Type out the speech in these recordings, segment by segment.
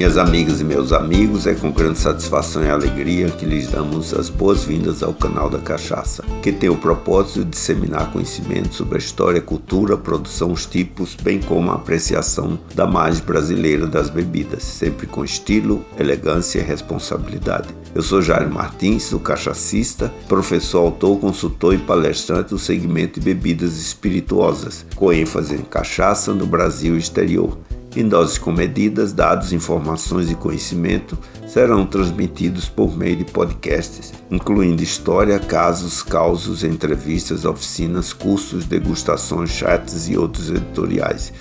Minhas amigas e meus amigos, é com grande satisfação e alegria que lhes damos as boas-vindas ao canal da Cachaça, que tem o propósito de disseminar conhecimento sobre a história, cultura, produção, os tipos, bem como a apreciação da margem brasileira das bebidas, sempre com estilo, elegância e responsabilidade. Eu sou Jair Martins, o cachacista, professor, autor, consultor e palestrante do segmento de bebidas espirituosas, com ênfase em cachaça no Brasil e exterior. Em doses comedidas, dados, informações e conhecimento serão transmitidos por meio de podcasts, incluindo história, casos, causos, entrevistas, oficinas, cursos, degustações, chats e outros editoriais.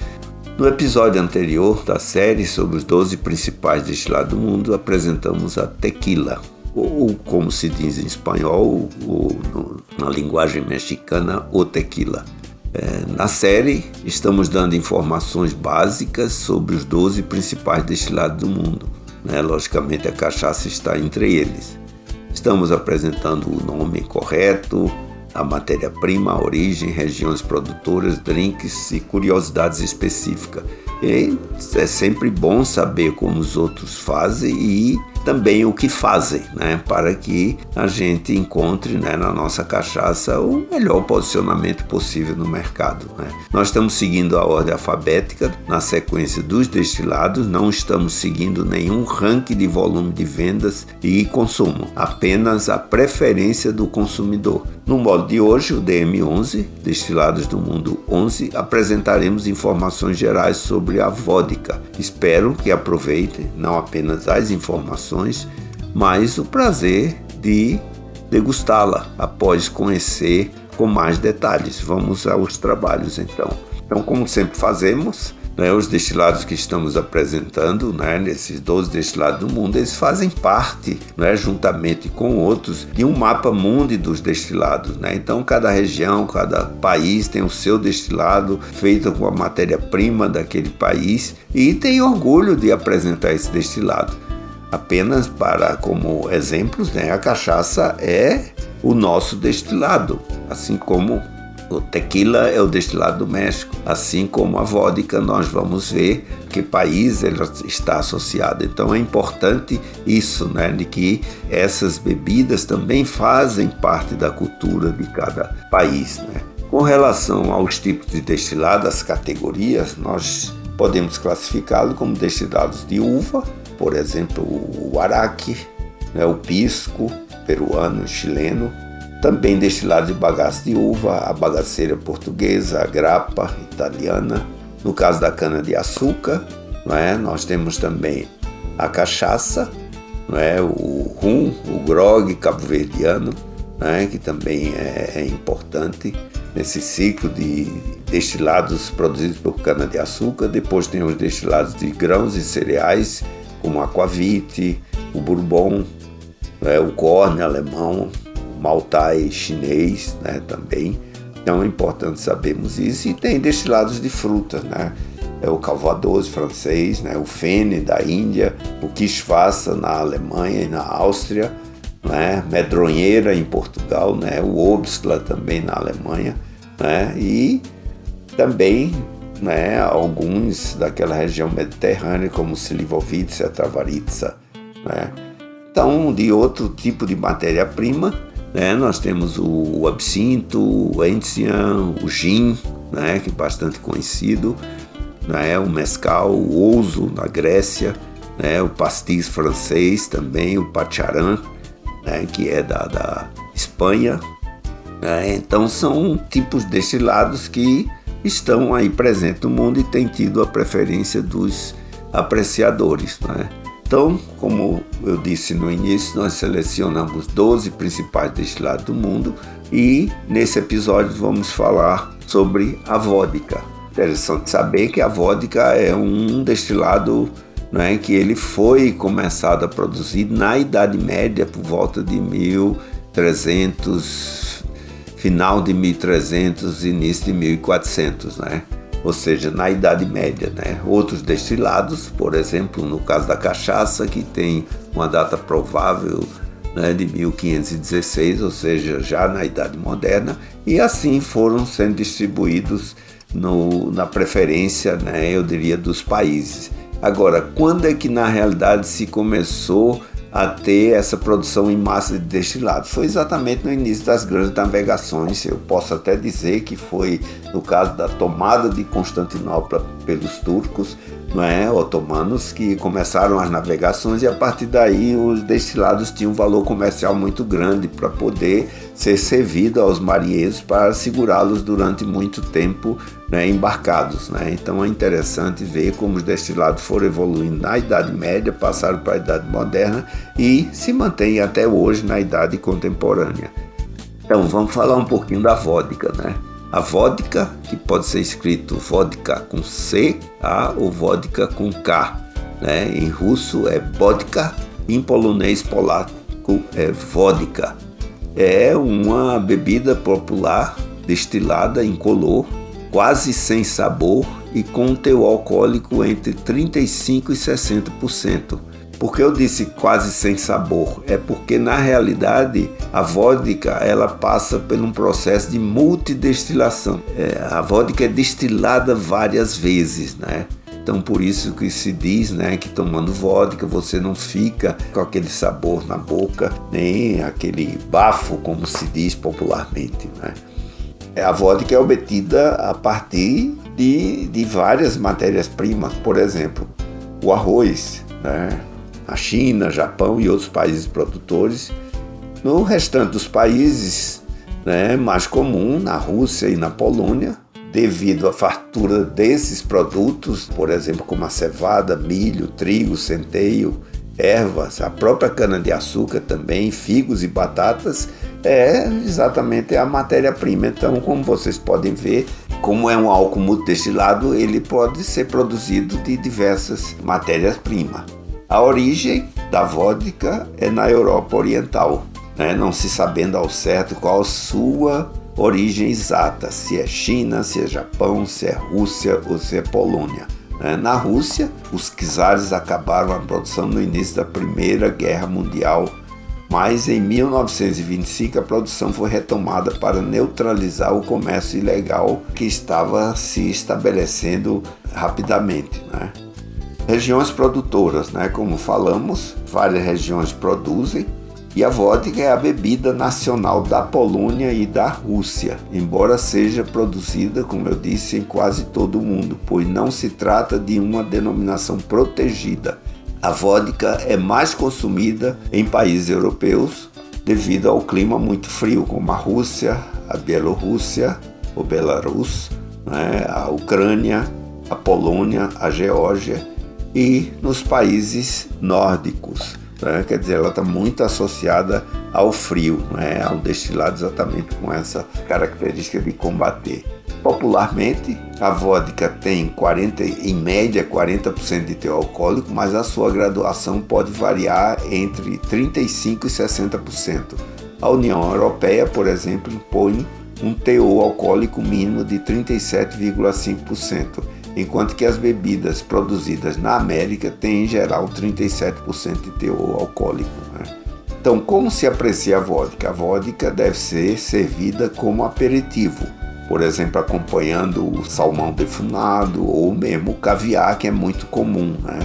No episódio anterior da série sobre os 12 principais destilados do mundo, apresentamos a tequila, ou como se diz em espanhol, ou na linguagem mexicana, o tequila. É, na série, estamos dando informações básicas sobre os 12 principais destilados do mundo. Né? Logicamente, a cachaça está entre eles. Estamos apresentando o nome correto, a matéria-prima, a origem, regiões produtoras, drinks e curiosidades específicas. E é sempre bom saber como os outros fazem e também o que fazem, né, para que a gente encontre né, na nossa cachaça o melhor posicionamento possível no mercado. Né. Nós estamos seguindo a ordem alfabética na sequência dos destilados, não estamos seguindo nenhum ranking de volume de vendas e consumo, apenas a preferência do consumidor. No modo de hoje, o DM11, Destilados do Mundo 11, apresentaremos informações gerais sobre a vodka. Espero que aproveitem não apenas as informações, mas o prazer de degustá-la após conhecer com mais detalhes. Vamos aos trabalhos então. Então, como sempre fazemos, né, os destilados que estamos apresentando, né, nesses 12 destilados do mundo, eles fazem parte, né, juntamente com outros, de um mapa mundi dos destilados. Né? Então, cada região, cada país tem o seu destilado feito com a matéria-prima daquele país e tem orgulho de apresentar esse destilado. Apenas para como exemplos, né, a cachaça é o nosso destilado, assim como o tequila é o destilado do México, assim como a vodka, nós vamos ver que país ela está associada. Então é importante isso, né, de que essas bebidas também fazem parte da cultura de cada país, né. Com relação aos tipos de destilado, as categorias, nós podemos classificá-lo como destilados de uva, por exemplo, o araque, né, o pisco peruano, chileno, também destilado de bagaço de uva, a bagaceira portuguesa, a grappa italiana. No caso da cana-de-açúcar, é? nós temos também a cachaça, é? o rum, o grog cabo-verdiano, é? que também é, é importante nesse ciclo de destilados produzidos por cana-de-açúcar. Depois tem os destilados de grãos e cereais, como o aquavite, o bourbon, é? o corne alemão, maltai chinês né, também. Então é importante sabermos isso. E tem destilados de fruta, né? É o calvados francês, né? o fene da Índia, o quisfaça na Alemanha e na Áustria, né? medronheira em Portugal, né? o obstla também na Alemanha, né? e também né, alguns daquela região mediterrânea, como Slivovitsa, Travaritsa. Né? Então, de outro tipo de matéria-prima, né? Nós temos o, absinto, o enzian, o gin, né? que é bastante conhecido, né? o mescal, o ouzo na Grécia, né? o pastis francês também, o pacharan, né? que é da, da Espanha. Né? Então são tipos destilados que estão aí presentes no mundo e têm tido a preferência dos apreciadores. Né? Então, como eu disse no início, nós selecionamos 12 principais destilados do mundo e nesse episódio vamos falar sobre a vodka. Interessante saber que a vodka é um destilado né, que ele foi começado a produzir na Idade Média por volta de 1300, final de 1300, início de 1400, né? ou seja, na Idade Média. Né? Outros destilados, por exemplo, no caso da cachaça, que tem uma data provável né, de 1516, ou seja, já na Idade Moderna, e assim foram sendo distribuídos no, na preferência, né, eu diria, dos países. Agora, quando é que na realidade se começou a ter essa produção em massa de destilados. Foi exatamente no início das grandes navegações. Eu posso até dizer que foi no caso da tomada de Constantinopla pelos turcos, não é, otomanos, que começaram as navegações e a partir daí os destilados tinham um valor comercial muito grande para poder ser servido aos marinheiros para segurá-los durante muito tempo né, embarcados. Né? Então é interessante ver como os destilados foram evoluindo na Idade Média, passaram para a Idade Moderna e se mantêm até hoje na Idade Contemporânea. Então vamos falar um pouquinho da vodka, né? A vodka, que pode ser escrito vodka com C, A ou vodka com K. Né? Em russo é vodka, em polonês polaco é vodka. É uma bebida popular destilada incolor quase sem sabor e com um teor alcoólico entre 35% e 60%. Por que eu disse quase sem sabor? É porque na realidade a vodka ela passa por um processo de multidestilação. É, a vodka é destilada várias vezes, né? Então por isso que se diz, né, que tomando vodka você não fica com aquele sabor na boca, nem aquele bafo como se diz popularmente, né? É, a vodka é obtida a partir de, de várias matérias-primas, por exemplo, o arroz, né? A China, Japão e outros países produtores. No restante dos países, né, mais comum, na Rússia e na Polônia, devido à fartura desses produtos, por exemplo, como a cevada, milho, trigo, centeio, ervas, a própria cana-de-açúcar também, figos e batatas, é exatamente a matéria-prima. Então, como vocês podem ver, como é um álcool multidestilado, ele pode ser produzido de diversas matérias-primas. A origem da vodka é na Europa Oriental, né? não se sabendo ao certo qual sua origem exata, se é China, se é Japão, se é Rússia ou se é Polônia. Né? Na Rússia, os czares acabaram a produção no início da Primeira Guerra Mundial, mas em 1925 a produção foi retomada para neutralizar o comércio ilegal que estava se estabelecendo rapidamente. Né? Regiões produtoras, né? como falamos, várias regiões produzem, e a vodka é a bebida nacional da Polônia e da Rússia, embora seja produzida, como eu disse, em quase todo o mundo, pois não se trata de uma denominação protegida. A vodka é mais consumida em países europeus devido ao clima muito frio, como a Rússia, a Bielorrússia, o Belarus, né, a Ucrânia, a Polônia, a Geórgia e nos países nórdicos. Né? Quer dizer, ela está muito associada ao frio, né? ao destilado exatamente com essa característica de combater. Popularmente, a vodka tem 40, em média 40% de teor alcoólico, mas a sua graduação pode variar entre 35% e 60%. A União Europeia, por exemplo, impõe um teor alcoólico mínimo de 37,5% enquanto que as bebidas produzidas na América têm em geral 37% de teor alcoólico. Né? Então, como se aprecia a vodka? A vodka deve ser servida como aperitivo, por exemplo, acompanhando o salmão defumado ou mesmo o caviar, que é muito comum. Né?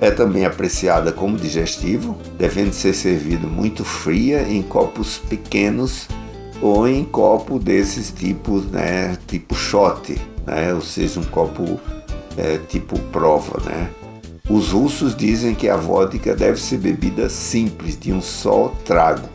É também apreciada como digestivo, devendo ser servido muito fria em copos pequenos ou em copo desses tipos, né, tipo shot, né? ou seja, um copo é, tipo prova. Né? Os russos dizem que a vodka deve ser bebida simples, de um só trago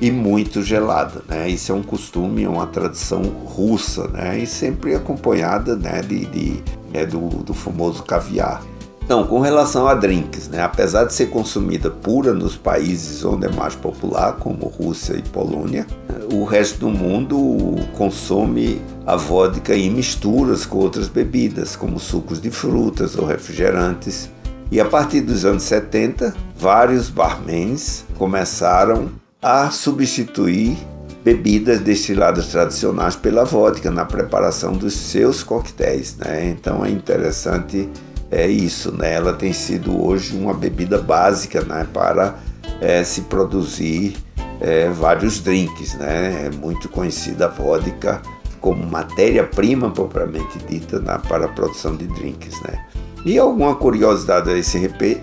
e muito gelada. Né? Isso é um costume, uma tradição russa né? e sempre acompanhada né, de, de é, do, do famoso caviar. Então, com relação a drinks, né, apesar de ser consumida pura nos países onde é mais popular, como Rússia e Polônia, o resto do mundo consome a vodka em misturas com outras bebidas, como sucos de frutas ou refrigerantes. E a partir dos anos 70, vários barmans começaram a substituir bebidas destiladas tradicionais pela vodka na preparação dos seus coquetéis. Né? Então é interessante é isso, né? Ela tem sido hoje uma bebida básica, né? Para é, se produzir é, vários drinks, né? É muito conhecida a vodka como matéria-prima propriamente dita na, para a produção de drinks, né? E alguma curiosidade a esse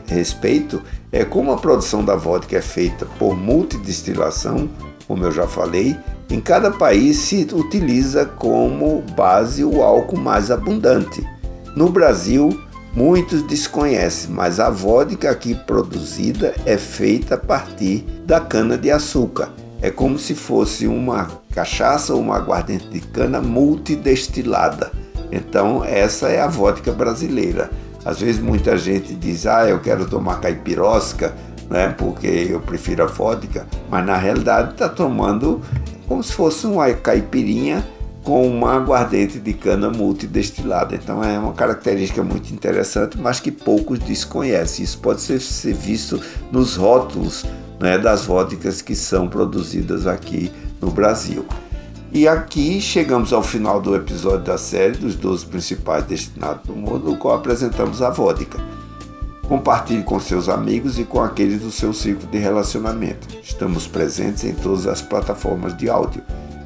respeito é como a produção da vodka é feita por multidestilação, como eu já falei, em cada país se utiliza como base o álcool mais abundante. No Brasil, muitos desconhecem, mas a vodka aqui produzida é feita a partir da cana-de-açúcar. É como se fosse uma cachaça ou uma aguardente de cana multidestilada. Então, essa é a vodka brasileira. Às vezes muita gente diz: "Ah, eu quero tomar caipirosca", né? Porque eu prefiro a vodka, mas na realidade está tomando como se fosse uma caipirinha com uma aguardente de cana multidestilada. Então é uma característica muito interessante, mas que poucos desconhecem. Isso pode ser, ser visto nos rótulos né, das vodkas que são produzidas aqui no Brasil. E aqui chegamos ao final do episódio da série dos 12 principais destinados do mundo, no qual apresentamos a vodka. Compartilhe com seus amigos e com aqueles do seu ciclo de relacionamento. Estamos presentes em todas as plataformas de áudio.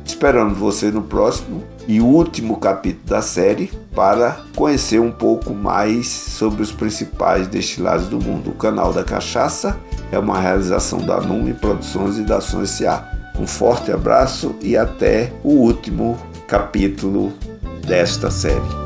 Esperando você no próximo e último capítulo da série para conhecer um pouco mais sobre os principais destilados do mundo. O canal da Cachaça é uma realização da Nume Produções e da Ação S.A. Um forte abraço e até o último capítulo desta série.